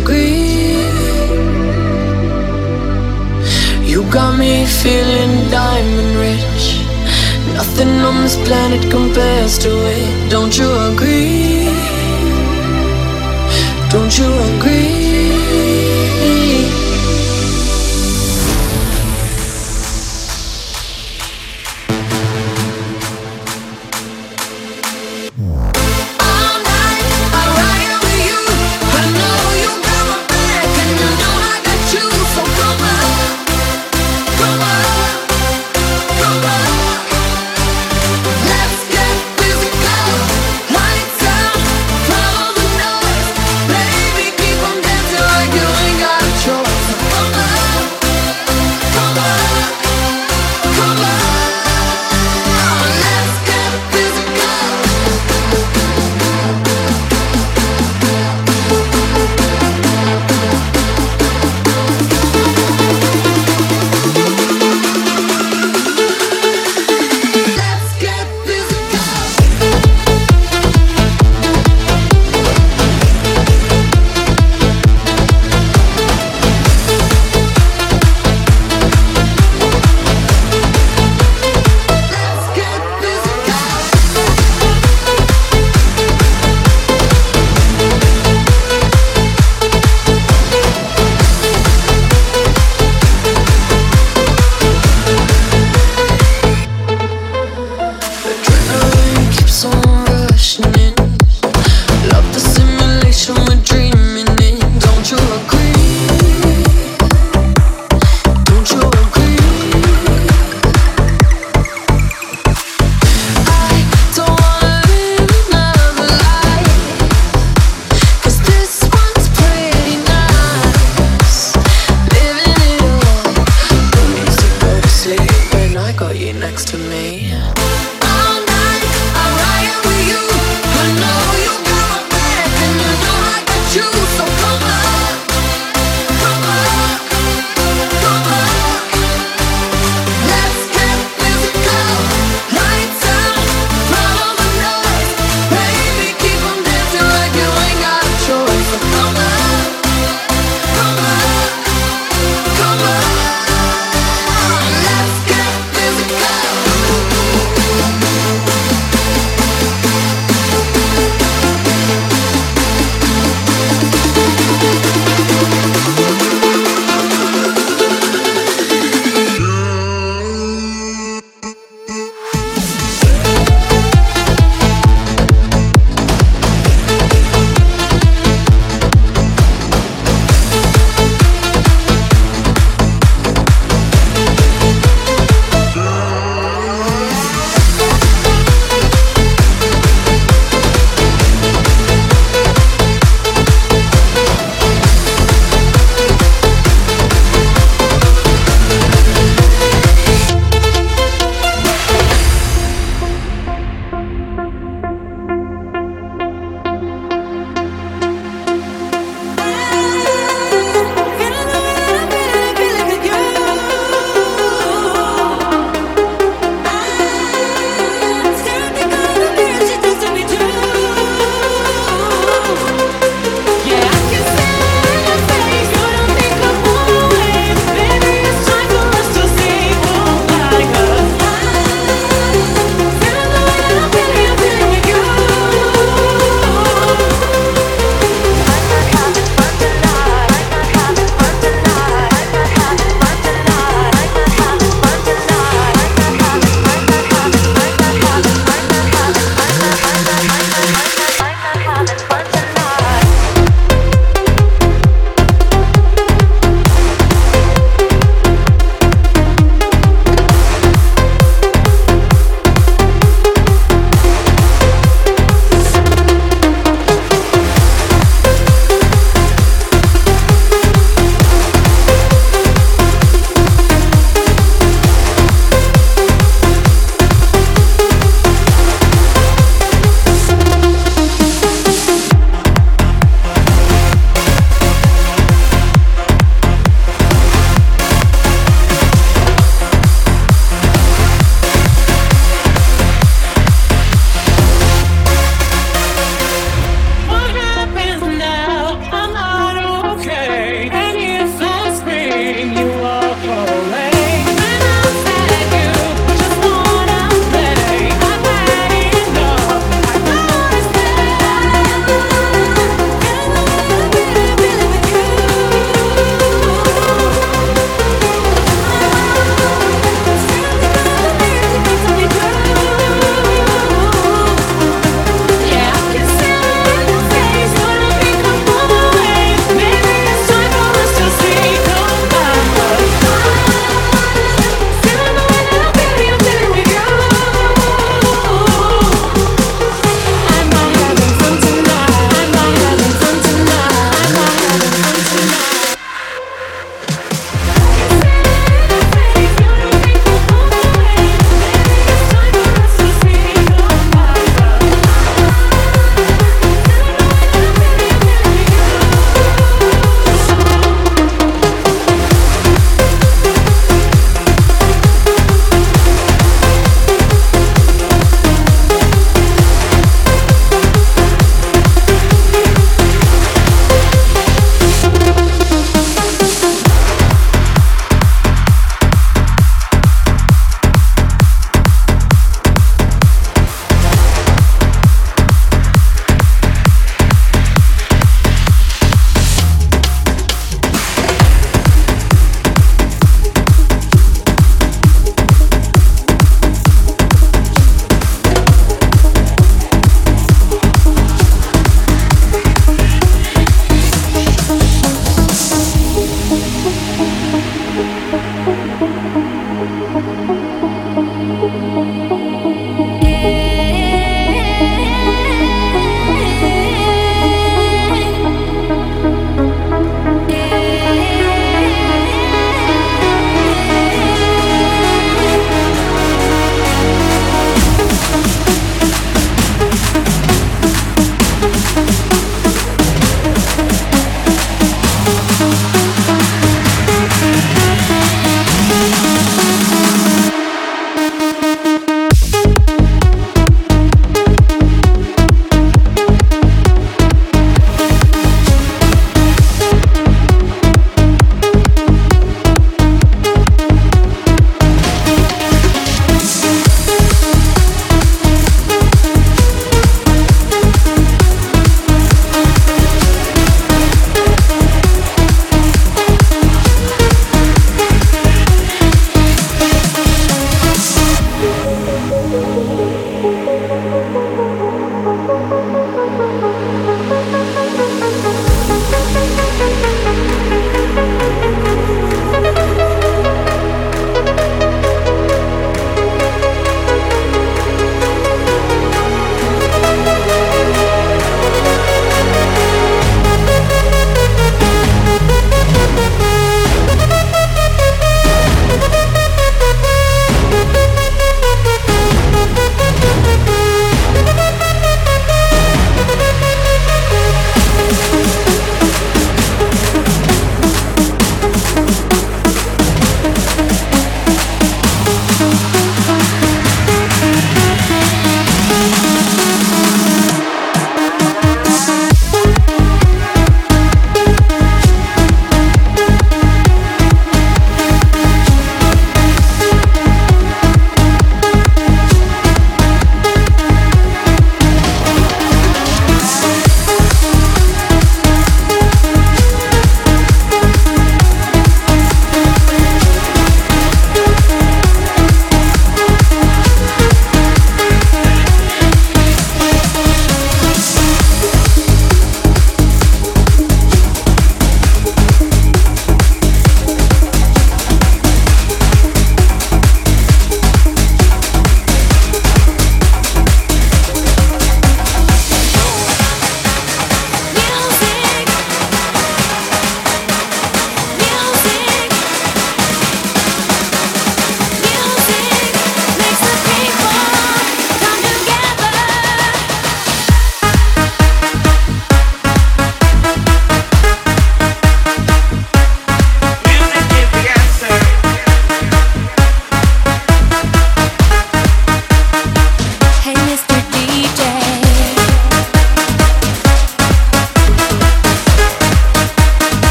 agree? You got me feeling diamond rich. Nothing on this planet compares to it, don't you agree? Don't you agree?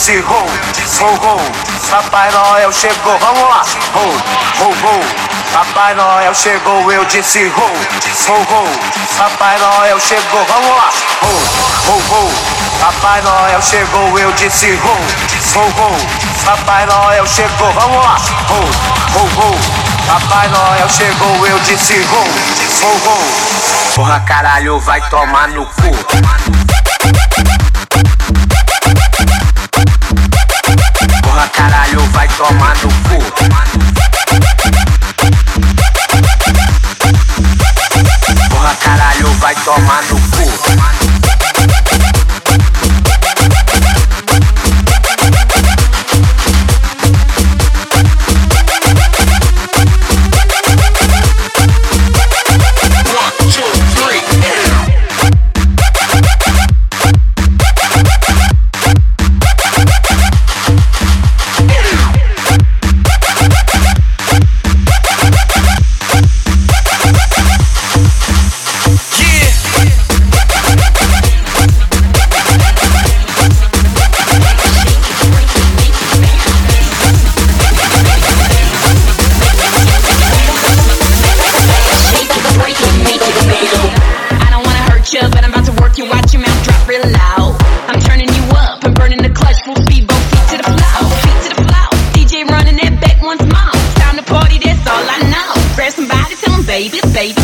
Disse ho, ho, ho. Papai Noel chegou, vamos lá, ho, ho, ho. Papai Noel chegou, eu disse ho, ho, ho. Papai Noel chegou, vamos lá, ho, ho, ho. Papai Noel chegou, eu disse ho, ho, ho. Papai Noel chegou, vamos lá, ho, ho, ho. Papai Noel chegou, eu disse ho, ho, ho. Porra caralho, vai tomar no cu. Vai tomar no cu. Porra, caralho vai tomar no cu. Baby, baby,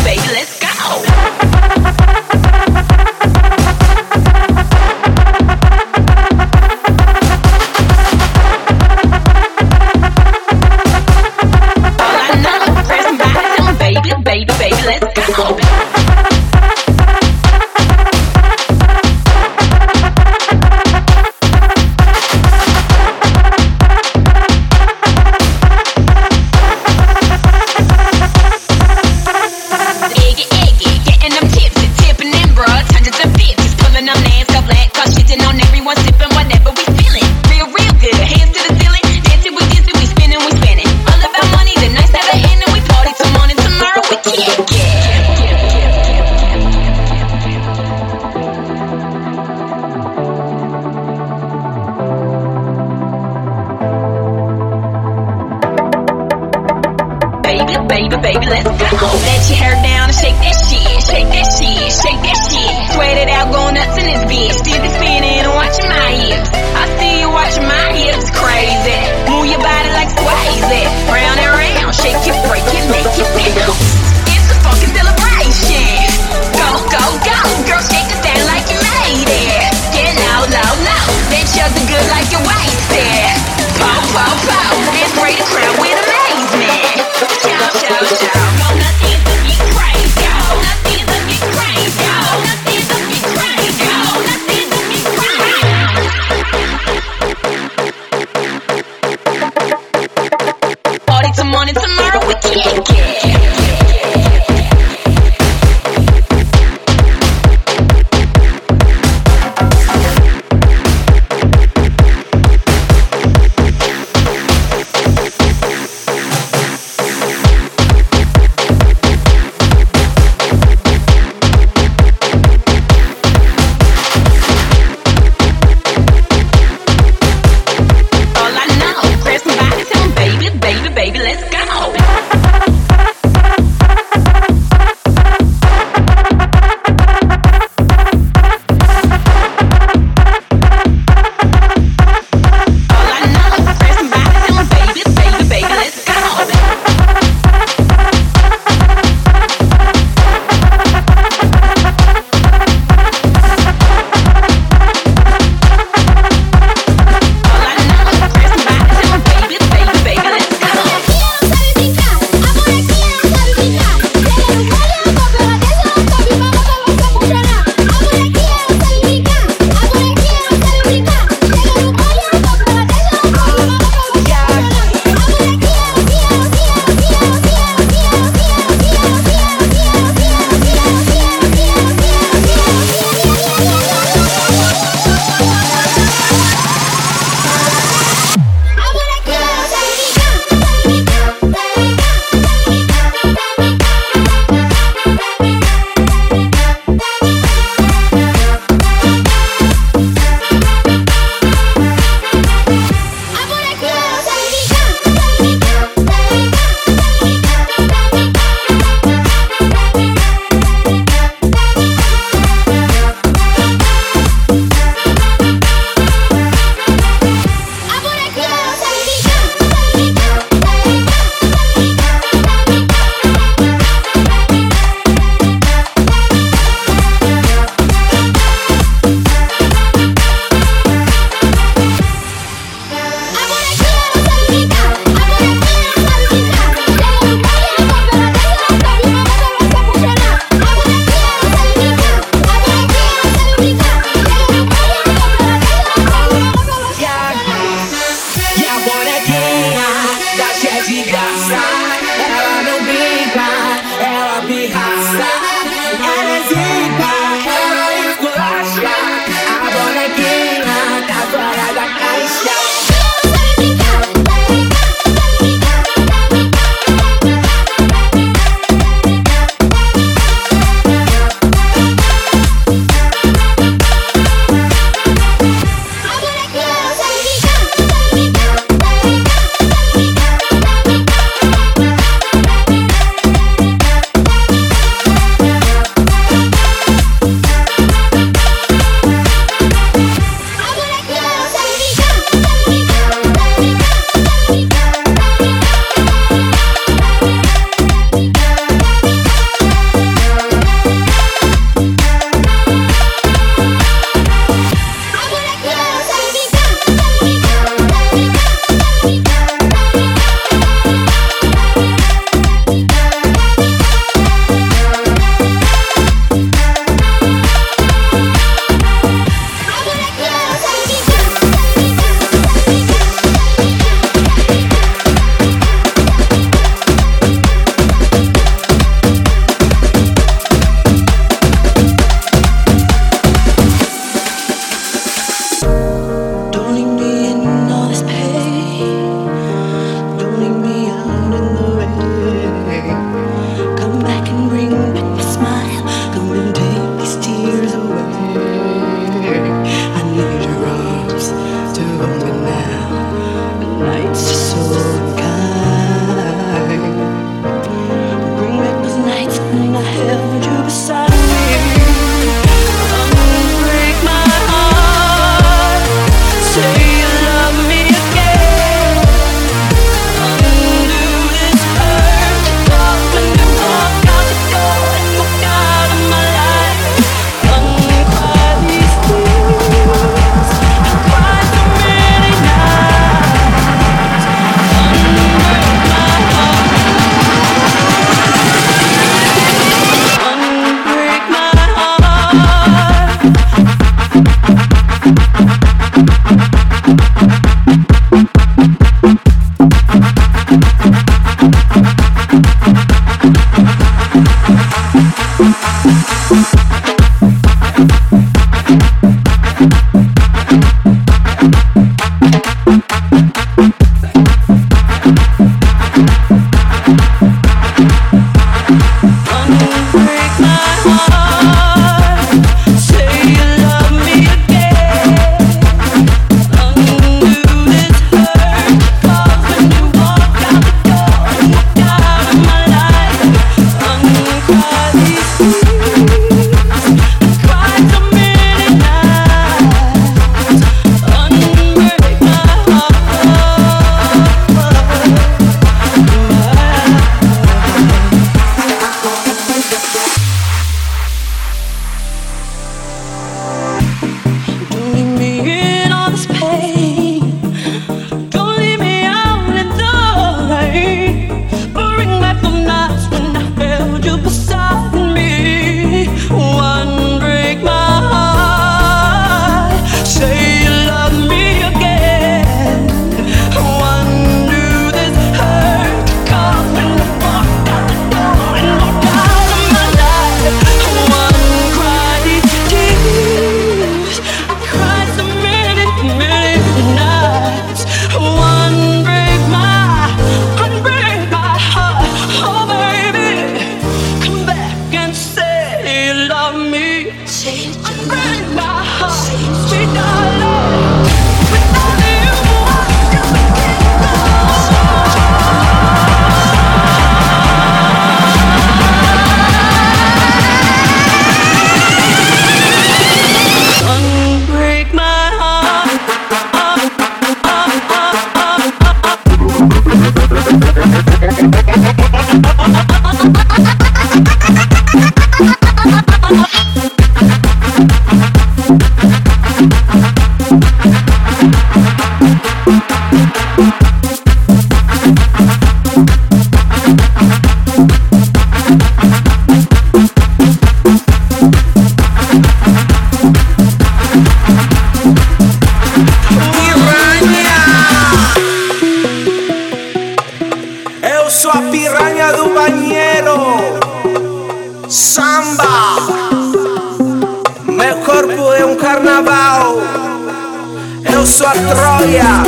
sua troia.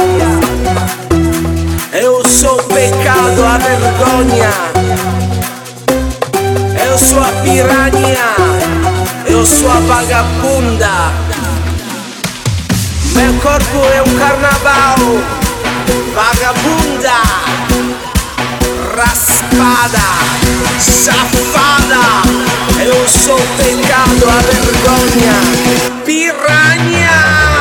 È un suo peccato a vergogna. È un sua piragna è un sua vagabunda. Ma il corpo è un carnaval vagabunda. Raspada. Safada è un suo peccato a vergogna. Piragna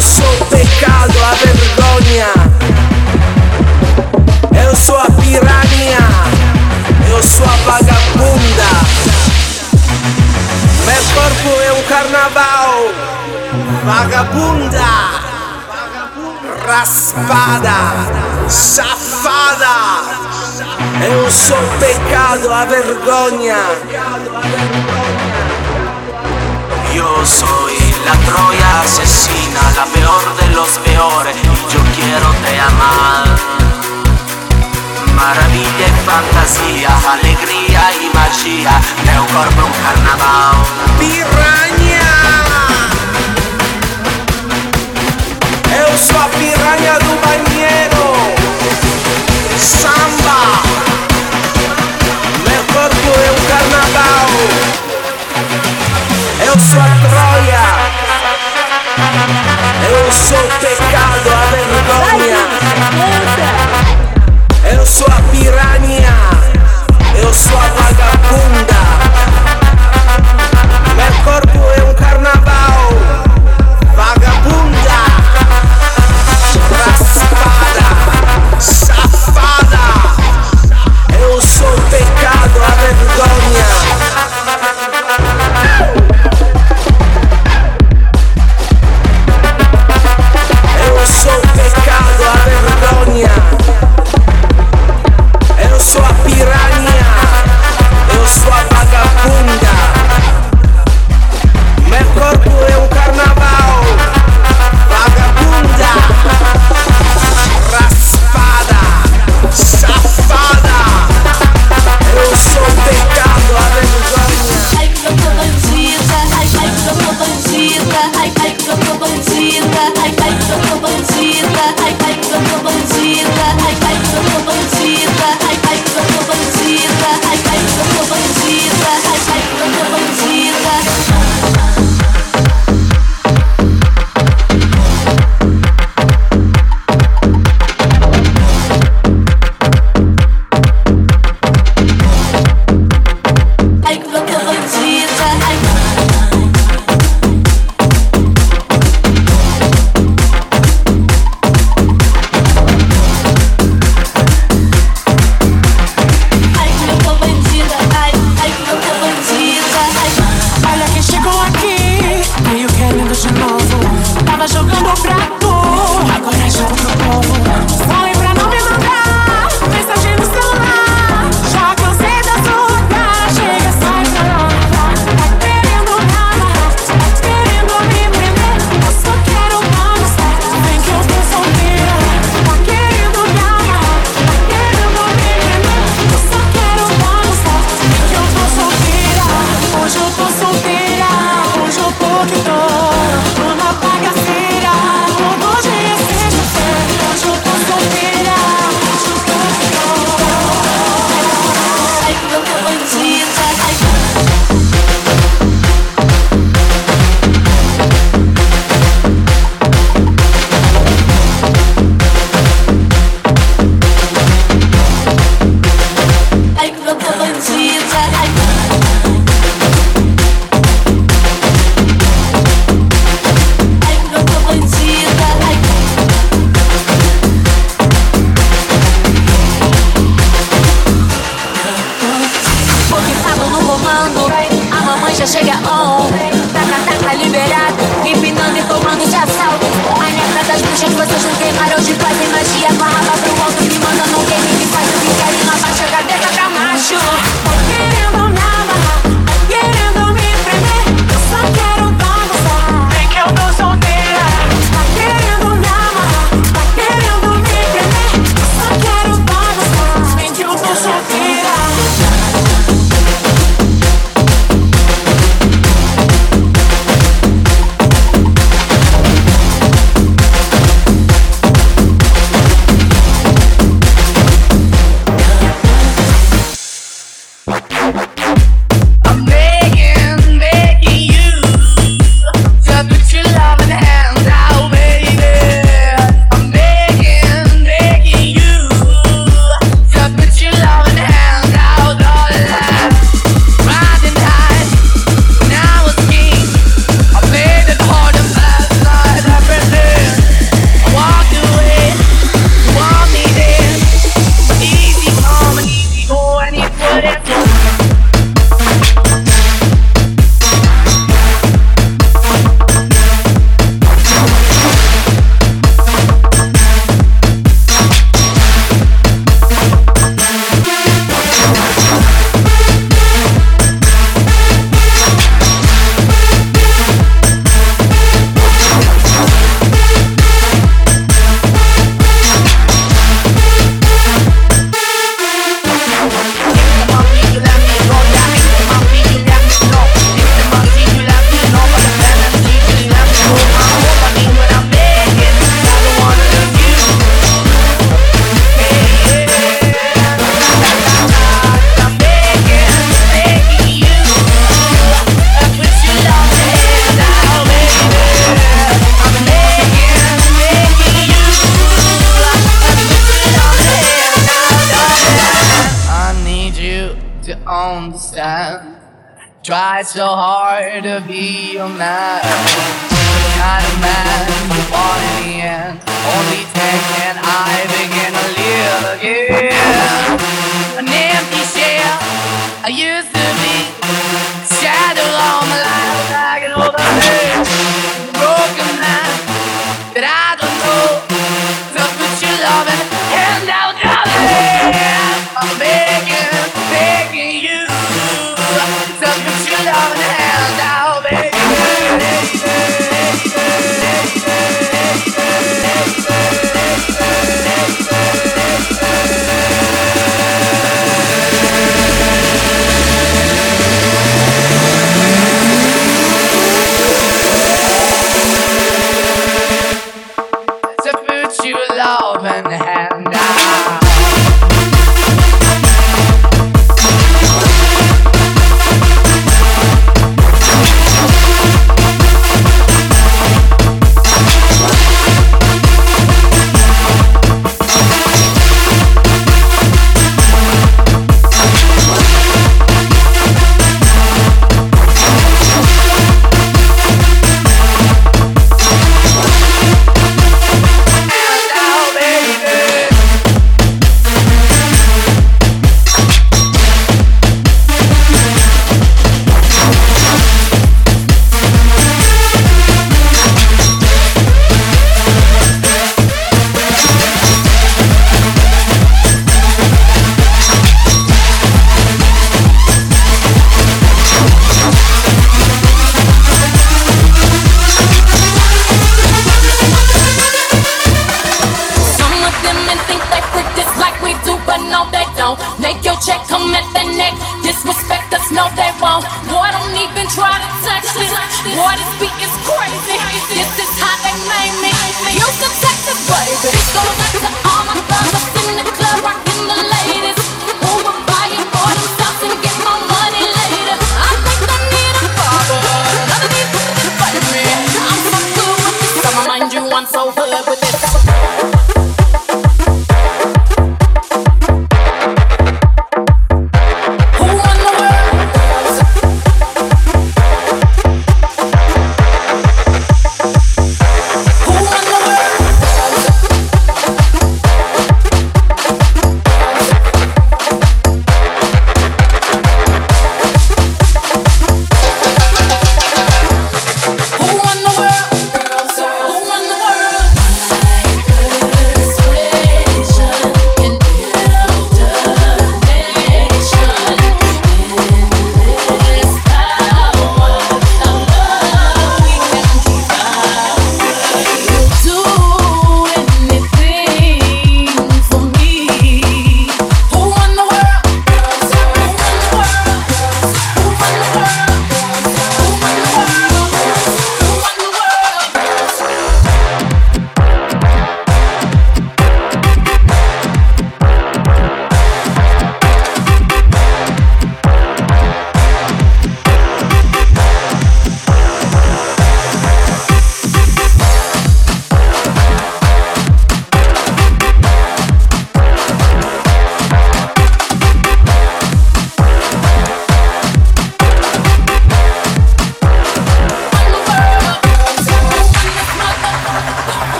Eu sou o pecado, a vergonha. Eu sou a piranha. Eu sou a vagabunda. Meu corpo é um carnaval. Vagabunda raspada, safada. Eu sou o pecado, a vergonha. Yo soy la Troya asesina, la peor de los peores, y yo quiero te amar. Maravilla y fantasía, alegría y magia, meu corpo un carnaval. Piranha! Eu sou a piranha do banheiro. Samba! Meu corpo é um carnaval. Eu sou a Troia. Eu sou o pecado, a vergonha. Eu sou a piranha.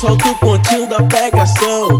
Solta o pontinho da pegação,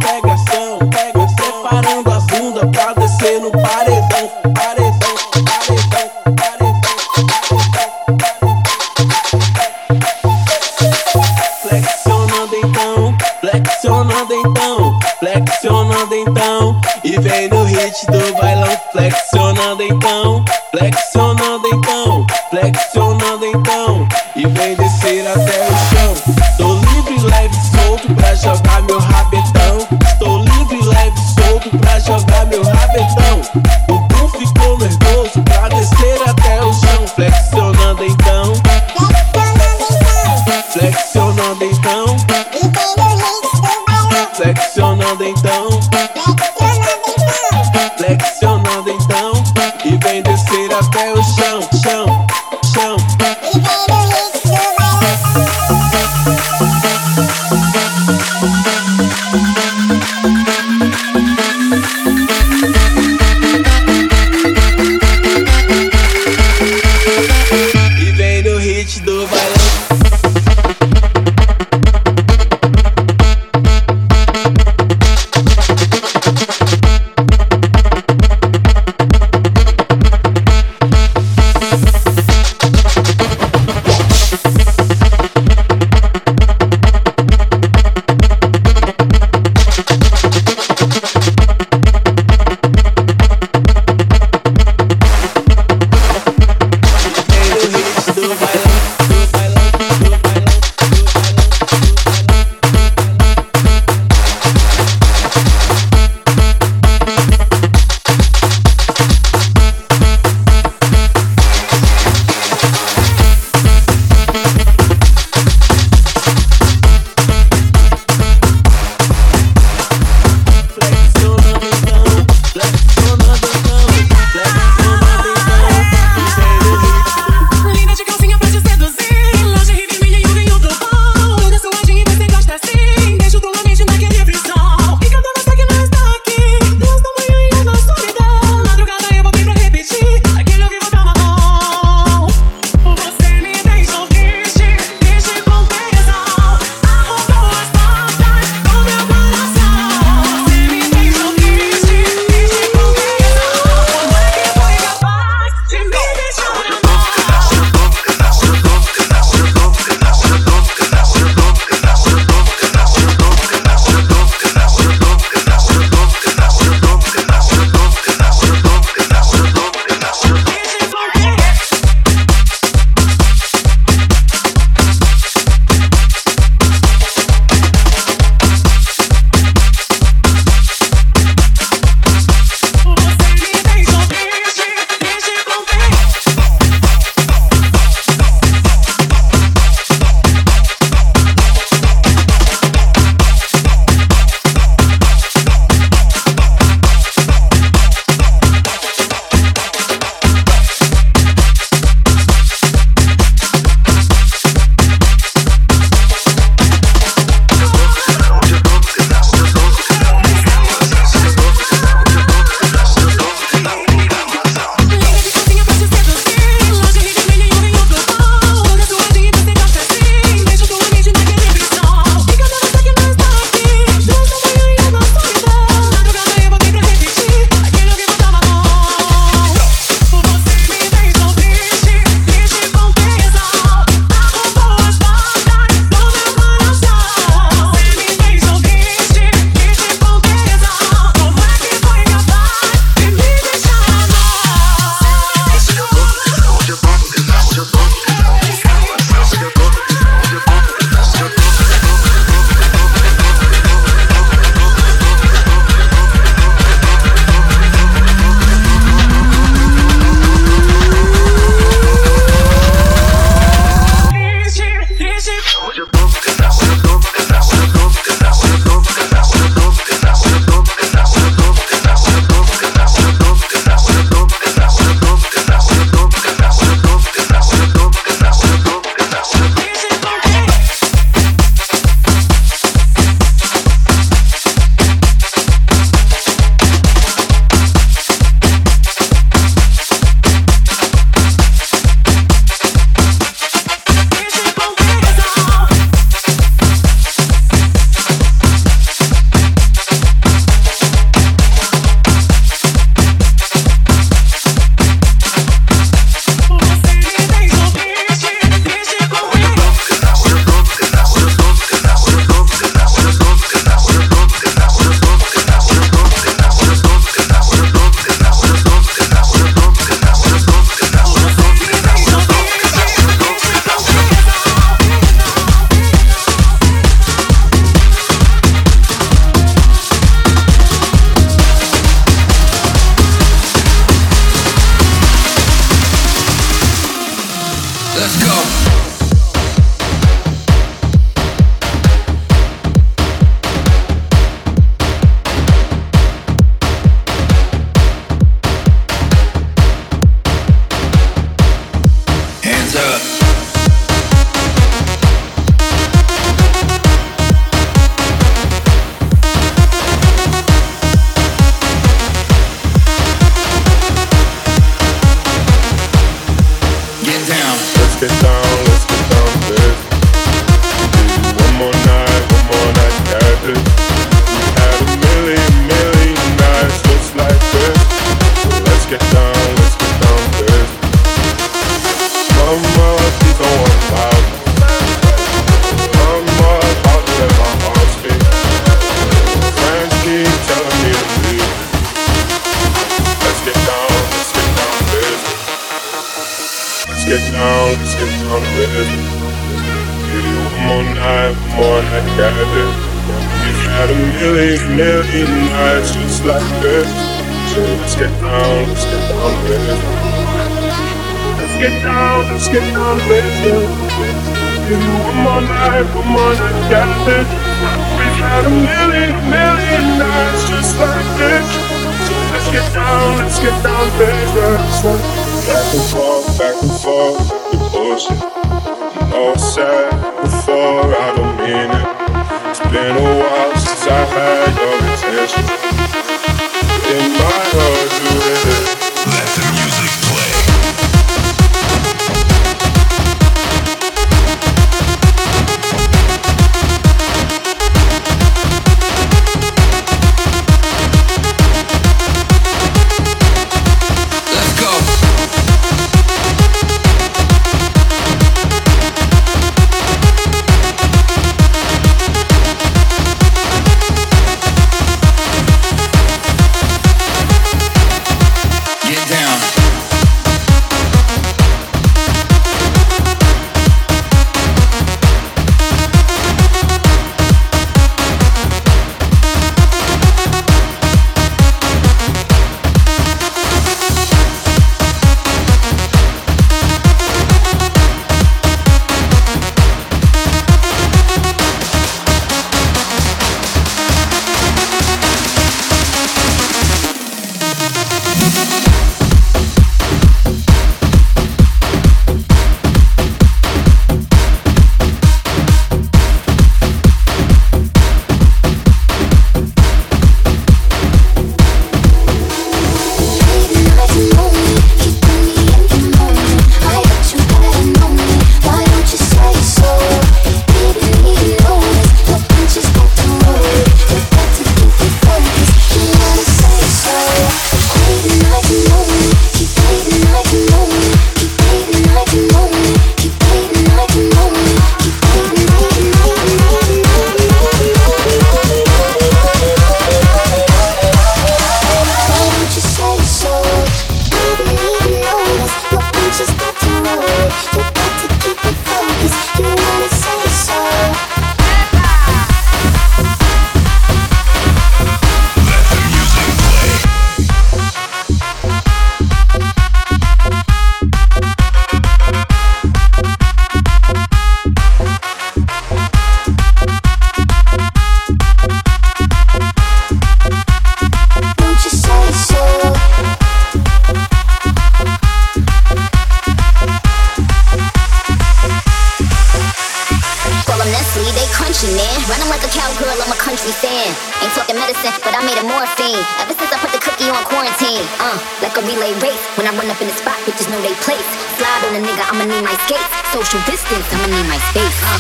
they place. Slide on a nigga, I'ma need my skates. Social distance, I'ma need my space. Uh.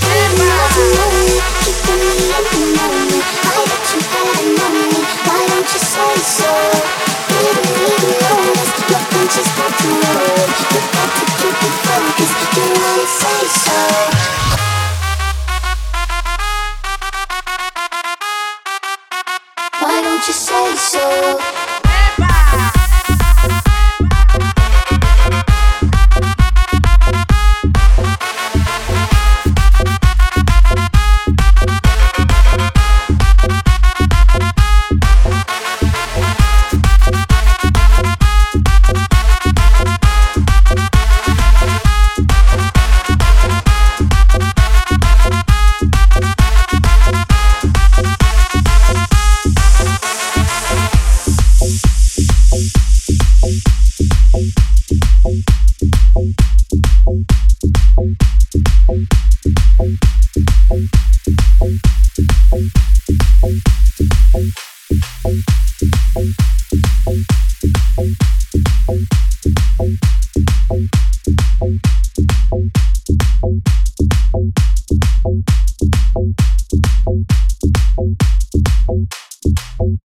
Keeping me keeping me at. I bet you why don't you say so? To know. You got to keep it focused, you wanna say so.